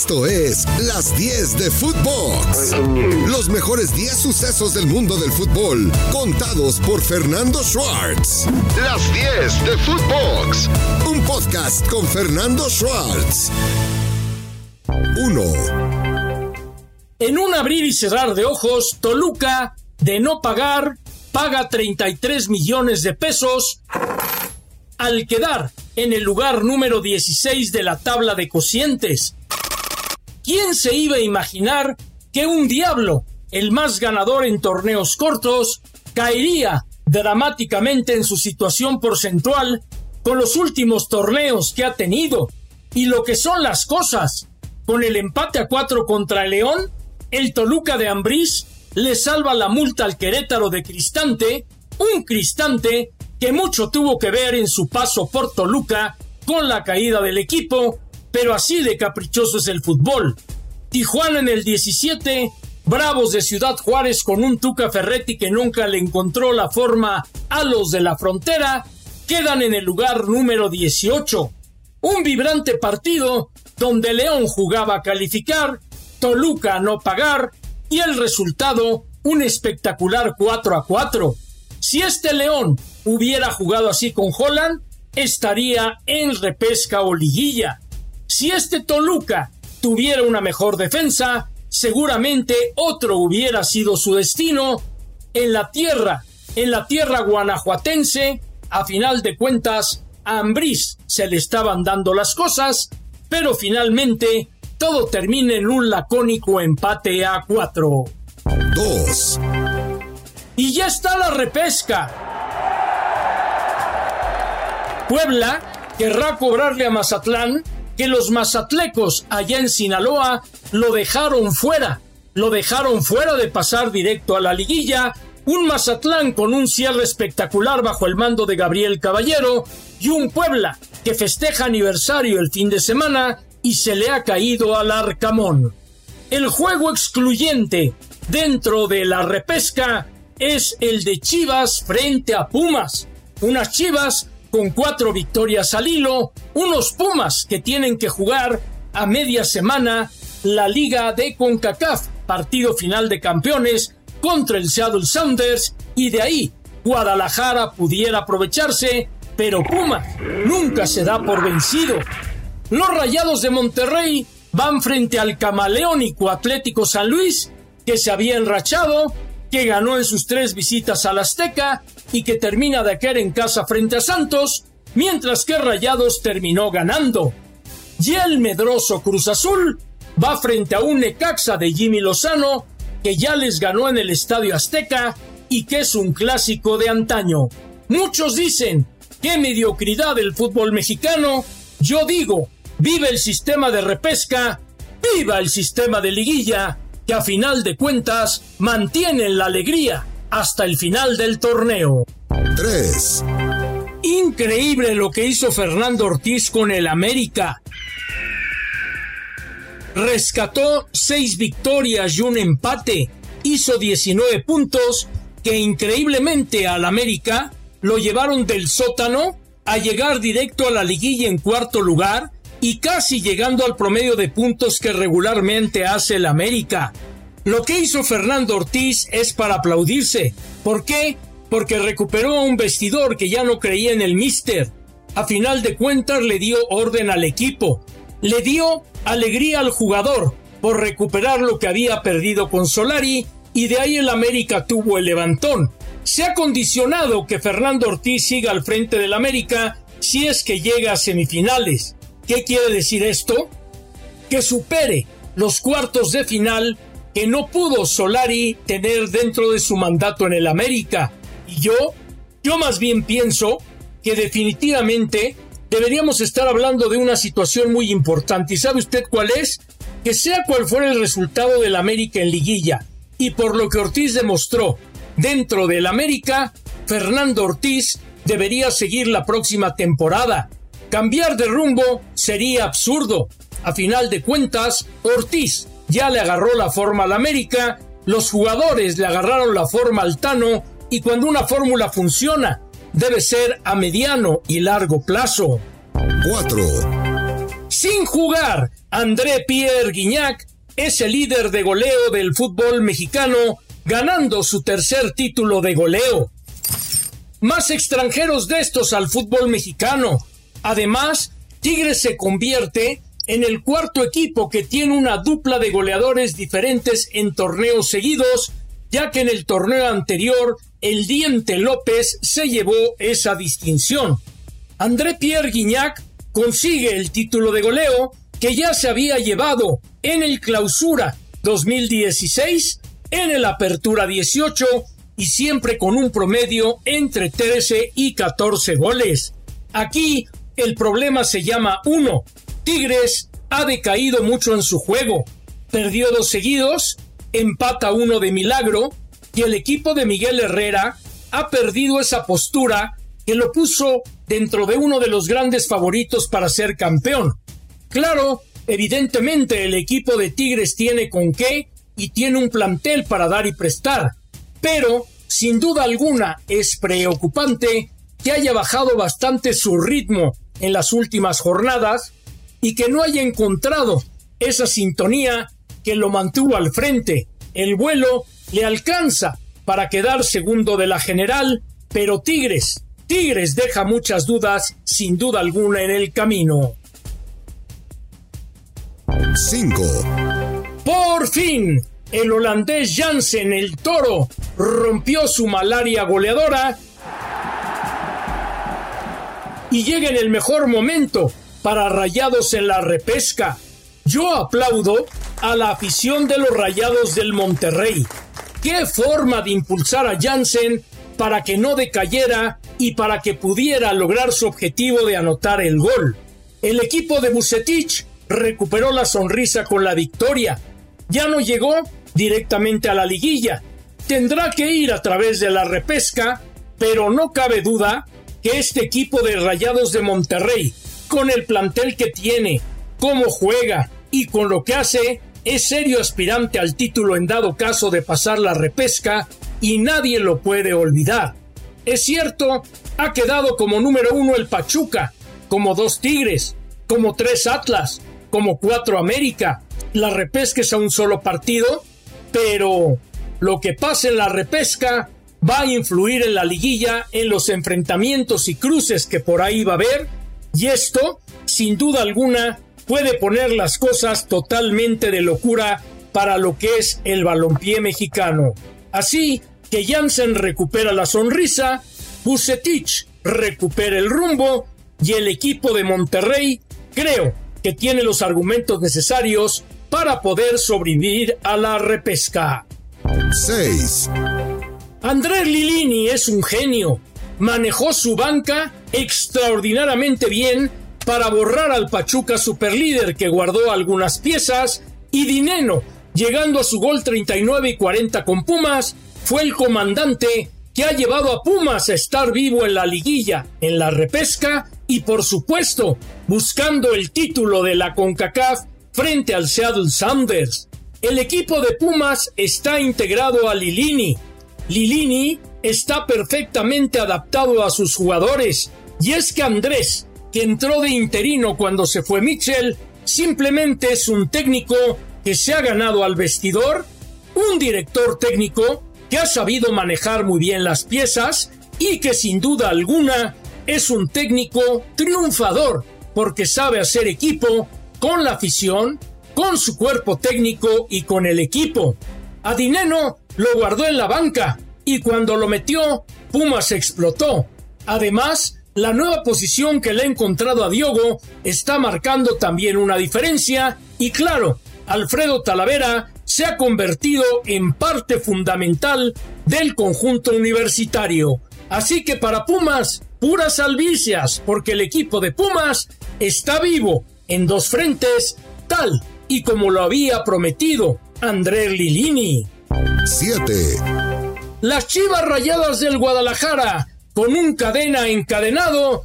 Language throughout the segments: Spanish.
Esto es Las 10 de Footbox. Los mejores 10 sucesos del mundo del fútbol, contados por Fernando Schwartz. Las 10 de Footbox. Un podcast con Fernando Schwartz. 1. En un abrir y cerrar de ojos, Toluca, de no pagar, paga 33 millones de pesos al quedar en el lugar número 16 de la tabla de cocientes. ¿Quién se iba a imaginar que un diablo, el más ganador en torneos cortos, caería dramáticamente en su situación porcentual con los últimos torneos que ha tenido? Y lo que son las cosas, con el empate a cuatro contra el León, el Toluca de Ambrís le salva la multa al Querétaro de Cristante, un Cristante que mucho tuvo que ver en su paso por Toluca con la caída del equipo, pero así de caprichoso es el fútbol. Tijuana en el 17, Bravos de Ciudad Juárez con un Tuca Ferretti que nunca le encontró la forma a los de la frontera, quedan en el lugar número 18. Un vibrante partido donde León jugaba a calificar, Toluca a no pagar y el resultado un espectacular 4 a 4. Si este León hubiera jugado así con Holland, estaría en repesca o liguilla. Si este Toluca tuviera una mejor defensa, seguramente otro hubiera sido su destino en la tierra, en la tierra guanajuatense, a final de cuentas, a Ambriz se le estaban dando las cosas, pero finalmente todo termina en un lacónico empate a cuatro. 2. Y ya está la repesca. Puebla querrá cobrarle a Mazatlán que los mazatlecos allá en Sinaloa lo dejaron fuera, lo dejaron fuera de pasar directo a la liguilla, un Mazatlán con un cierre espectacular bajo el mando de Gabriel Caballero y un Puebla que festeja aniversario el fin de semana y se le ha caído al Arcamón. El juego excluyente dentro de la repesca es el de Chivas frente a Pumas. Unas Chivas con cuatro victorias al hilo, unos Pumas que tienen que jugar a media semana la Liga de CONCACAF, partido final de campeones contra el Seattle Sounders y de ahí Guadalajara pudiera aprovecharse, pero Pumas nunca se da por vencido. Los Rayados de Monterrey van frente al camaleónico Atlético San Luis, que se había enrachado que ganó en sus tres visitas al Azteca y que termina de caer en casa frente a Santos, mientras que Rayados terminó ganando. Y el medroso Cruz Azul va frente a un Necaxa de Jimmy Lozano, que ya les ganó en el Estadio Azteca y que es un clásico de antaño. Muchos dicen, qué mediocridad del fútbol mexicano. Yo digo, vive el sistema de repesca, viva el sistema de liguilla que a final de cuentas mantienen la alegría hasta el final del torneo. 3. Increíble lo que hizo Fernando Ortiz con el América. Rescató seis victorias y un empate. Hizo 19 puntos que increíblemente al América lo llevaron del sótano a llegar directo a la liguilla en cuarto lugar y casi llegando al promedio de puntos que regularmente hace el América. Lo que hizo Fernando Ortiz es para aplaudirse. ¿Por qué? Porque recuperó a un vestidor que ya no creía en el Mister. A final de cuentas le dio orden al equipo. Le dio alegría al jugador por recuperar lo que había perdido con Solari y de ahí el América tuvo el levantón. Se ha condicionado que Fernando Ortiz siga al frente del América si es que llega a semifinales. ¿Qué quiere decir esto? Que supere los cuartos de final que no pudo Solari tener dentro de su mandato en el América. Y yo, yo más bien pienso que definitivamente deberíamos estar hablando de una situación muy importante. ¿Y sabe usted cuál es? Que sea cual fuera el resultado del América en liguilla, y por lo que Ortiz demostró dentro del América, Fernando Ortiz debería seguir la próxima temporada. Cambiar de rumbo sería absurdo. A final de cuentas, Ortiz ya le agarró la forma al América, los jugadores le agarraron la forma al Tano y cuando una fórmula funciona, debe ser a mediano y largo plazo. 4. Sin jugar André Pierre Guignac es el líder de goleo del fútbol mexicano, ganando su tercer título de goleo. Más extranjeros de estos al fútbol mexicano. Además, Tigres se convierte en el cuarto equipo que tiene una dupla de goleadores diferentes en torneos seguidos, ya que en el torneo anterior el Diente López se llevó esa distinción. André Pierre Guignac consigue el título de goleo que ya se había llevado en el Clausura 2016, en el Apertura 18 y siempre con un promedio entre 13 y 14 goles. Aquí el problema se llama uno. Tigres ha decaído mucho en su juego. Perdió dos seguidos, empata uno de milagro y el equipo de Miguel Herrera ha perdido esa postura que lo puso dentro de uno de los grandes favoritos para ser campeón. Claro, evidentemente el equipo de Tigres tiene con qué y tiene un plantel para dar y prestar, pero sin duda alguna es preocupante que haya bajado bastante su ritmo en las últimas jornadas y que no haya encontrado esa sintonía que lo mantuvo al frente. El vuelo le alcanza para quedar segundo de la general, pero Tigres, Tigres deja muchas dudas, sin duda alguna, en el camino. 5. Por fin, el holandés Jansen, el toro, rompió su malaria goleadora y llega en el mejor momento para Rayados en la repesca. Yo aplaudo a la afición de los Rayados del Monterrey. Qué forma de impulsar a Jansen para que no decayera y para que pudiera lograr su objetivo de anotar el gol. El equipo de Bucetich recuperó la sonrisa con la victoria. Ya no llegó directamente a la liguilla. Tendrá que ir a través de la repesca, pero no cabe duda que este equipo de Rayados de Monterrey, con el plantel que tiene, cómo juega y con lo que hace, es serio aspirante al título en dado caso de pasar la repesca y nadie lo puede olvidar. Es cierto, ha quedado como número uno el Pachuca, como dos Tigres, como tres Atlas, como cuatro América. La repesca es a un solo partido, pero lo que pase en la repesca va a influir en la liguilla, en los enfrentamientos y cruces que por ahí va a haber, y esto, sin duda alguna, puede poner las cosas totalmente de locura para lo que es el balompié mexicano. Así que Jansen recupera la sonrisa, Bucetich recupera el rumbo y el equipo de Monterrey creo que tiene los argumentos necesarios para poder sobrevivir a la repesca. 6. Andrés Lilini es un genio. Manejó su banca extraordinariamente bien para borrar al Pachuca superlíder que guardó algunas piezas y Dineno, llegando a su gol 39 y 40 con Pumas, fue el comandante que ha llevado a Pumas a estar vivo en la liguilla, en la repesca y por supuesto buscando el título de la CONCACAF frente al Seattle Sounders. El equipo de Pumas está integrado a Lilini. Lilini está perfectamente adaptado a sus jugadores y es que Andrés que entró de interino cuando se fue Mitchell, simplemente es un técnico que se ha ganado al vestidor, un director técnico que ha sabido manejar muy bien las piezas y que sin duda alguna es un técnico triunfador porque sabe hacer equipo con la afición, con su cuerpo técnico y con el equipo. A Dineno lo guardó en la banca y cuando lo metió, Pumas explotó. Además, la nueva posición que le ha encontrado a Diogo está marcando también una diferencia y claro, Alfredo Talavera se ha convertido en parte fundamental del conjunto universitario. Así que para Pumas, puras albicias, porque el equipo de Pumas está vivo en dos frentes, tal y como lo había prometido André Lilini. 7. Las Chivas Rayadas del Guadalajara con un cadena encadenado,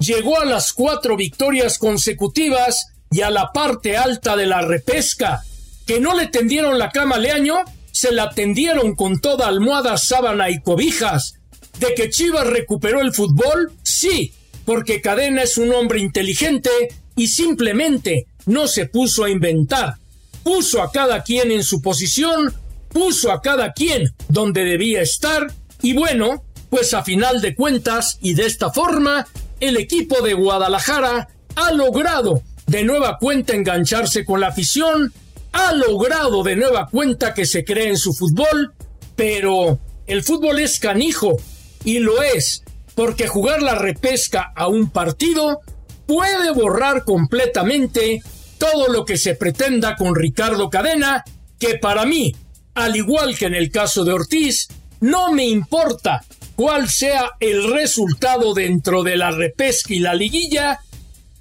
llegó a las cuatro victorias consecutivas y a la parte alta de la repesca. Que no le tendieron la cama Leaño, se la tendieron con toda almohada, sábana y cobijas. De que Chivas recuperó el fútbol, sí, porque Cadena es un hombre inteligente y simplemente no se puso a inventar. Puso a cada quien en su posición, puso a cada quien donde debía estar y bueno, pues a final de cuentas y de esta forma, el equipo de Guadalajara ha logrado de nueva cuenta engancharse con la afición, ha logrado de nueva cuenta que se cree en su fútbol, pero el fútbol es canijo y lo es porque jugar la repesca a un partido puede borrar completamente todo lo que se pretenda con Ricardo Cadena, que para mí, al igual que en el caso de Ortiz, no me importa cuál sea el resultado dentro de la repesca y la liguilla,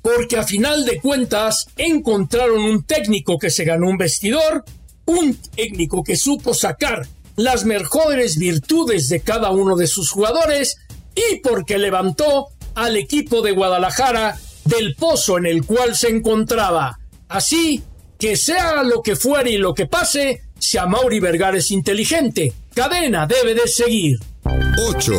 porque a final de cuentas encontraron un técnico que se ganó un vestidor, un técnico que supo sacar las mejores virtudes de cada uno de sus jugadores y porque levantó al equipo de Guadalajara del pozo en el cual se encontraba. Así que sea lo que fuere y lo que pase, si a Mauri Vergara es inteligente, cadena debe de seguir. 8.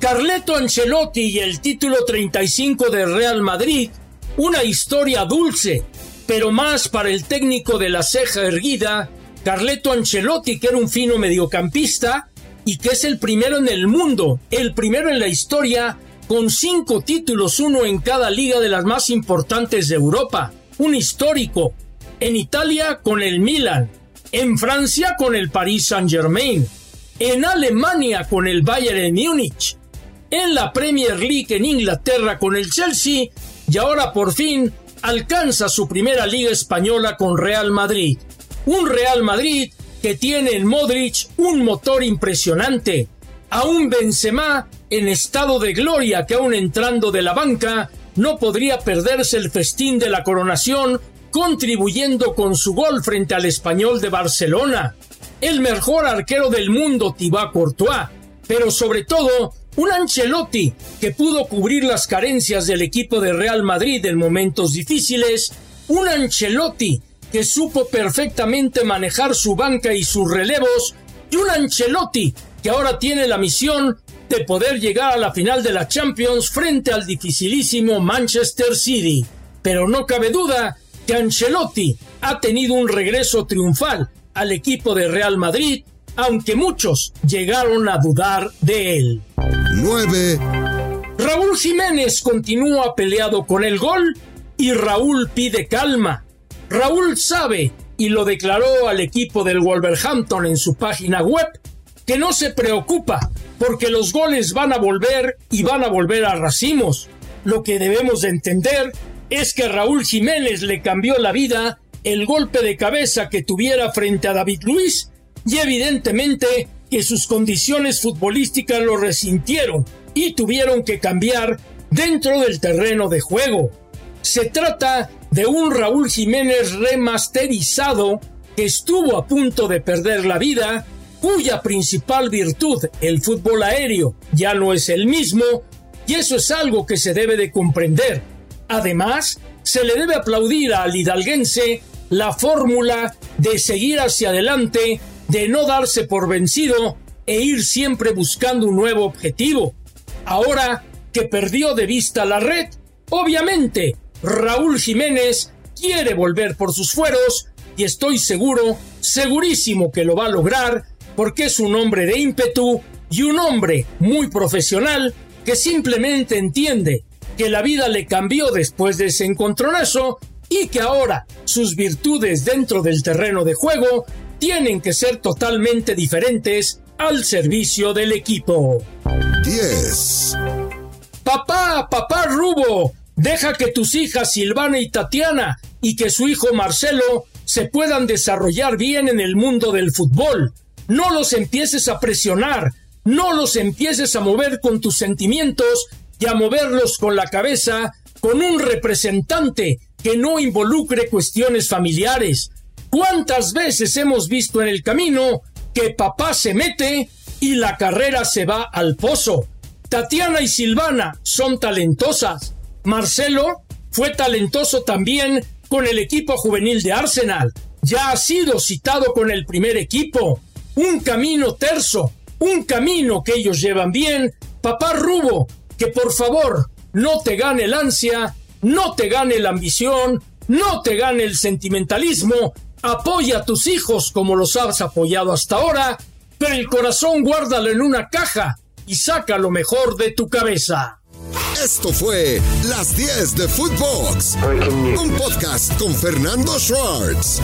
Carleto Ancelotti y el título 35 de Real Madrid, una historia dulce, pero más para el técnico de la ceja erguida, Carleto Ancelotti, que era un fino mediocampista y que es el primero en el mundo, el primero en la historia, con cinco títulos, uno en cada liga de las más importantes de Europa, un histórico, en Italia con el Milan, en Francia con el Paris Saint-Germain, en Alemania con el Bayern Múnich, en la Premier League en Inglaterra con el Chelsea y ahora por fin alcanza su primera liga española con Real Madrid. Un Real Madrid que tiene en Modric un motor impresionante, a un Benzema en estado de gloria que aún entrando de la banca no podría perderse el festín de la coronación contribuyendo con su gol frente al español de Barcelona el mejor arquero del mundo, Thibaut Courtois, pero sobre todo un Ancelotti que pudo cubrir las carencias del equipo de Real Madrid en momentos difíciles, un Ancelotti que supo perfectamente manejar su banca y sus relevos, y un Ancelotti que ahora tiene la misión de poder llegar a la final de la Champions frente al dificilísimo Manchester City. Pero no cabe duda que Ancelotti ha tenido un regreso triunfal al equipo de Real Madrid, aunque muchos llegaron a dudar de él. 9. Raúl Jiménez continúa peleado con el gol y Raúl pide calma. Raúl sabe, y lo declaró al equipo del Wolverhampton en su página web, que no se preocupa porque los goles van a volver y van a volver a racimos. Lo que debemos de entender es que Raúl Jiménez le cambió la vida el golpe de cabeza que tuviera frente a David Luis y evidentemente que sus condiciones futbolísticas lo resintieron y tuvieron que cambiar dentro del terreno de juego. Se trata de un Raúl Jiménez remasterizado que estuvo a punto de perder la vida, cuya principal virtud, el fútbol aéreo, ya no es el mismo, y eso es algo que se debe de comprender. Además, se le debe aplaudir al hidalguense la fórmula de seguir hacia adelante, de no darse por vencido e ir siempre buscando un nuevo objetivo. Ahora que perdió de vista la red, obviamente Raúl Jiménez quiere volver por sus fueros y estoy seguro, segurísimo que lo va a lograr porque es un hombre de ímpetu y un hombre muy profesional que simplemente entiende que la vida le cambió después de ese encontronazo y que ahora sus virtudes dentro del terreno de juego tienen que ser totalmente diferentes al servicio del equipo. 10. Papá, papá Rubo, deja que tus hijas Silvana y Tatiana y que su hijo Marcelo se puedan desarrollar bien en el mundo del fútbol. No los empieces a presionar, no los empieces a mover con tus sentimientos y a moverlos con la cabeza con un representante que no involucre cuestiones familiares. ¿Cuántas veces hemos visto en el camino que papá se mete y la carrera se va al pozo? Tatiana y Silvana son talentosas. Marcelo fue talentoso también con el equipo juvenil de Arsenal. Ya ha sido citado con el primer equipo. Un camino terso, un camino que ellos llevan bien. Papá Rubo, que por favor no te gane el ansia no te gane la ambición, no te gane el sentimentalismo, apoya a tus hijos como los has apoyado hasta ahora, pero el corazón guárdalo en una caja y saca lo mejor de tu cabeza. Esto fue Las 10 de Footbox, un podcast con Fernando Schwartz.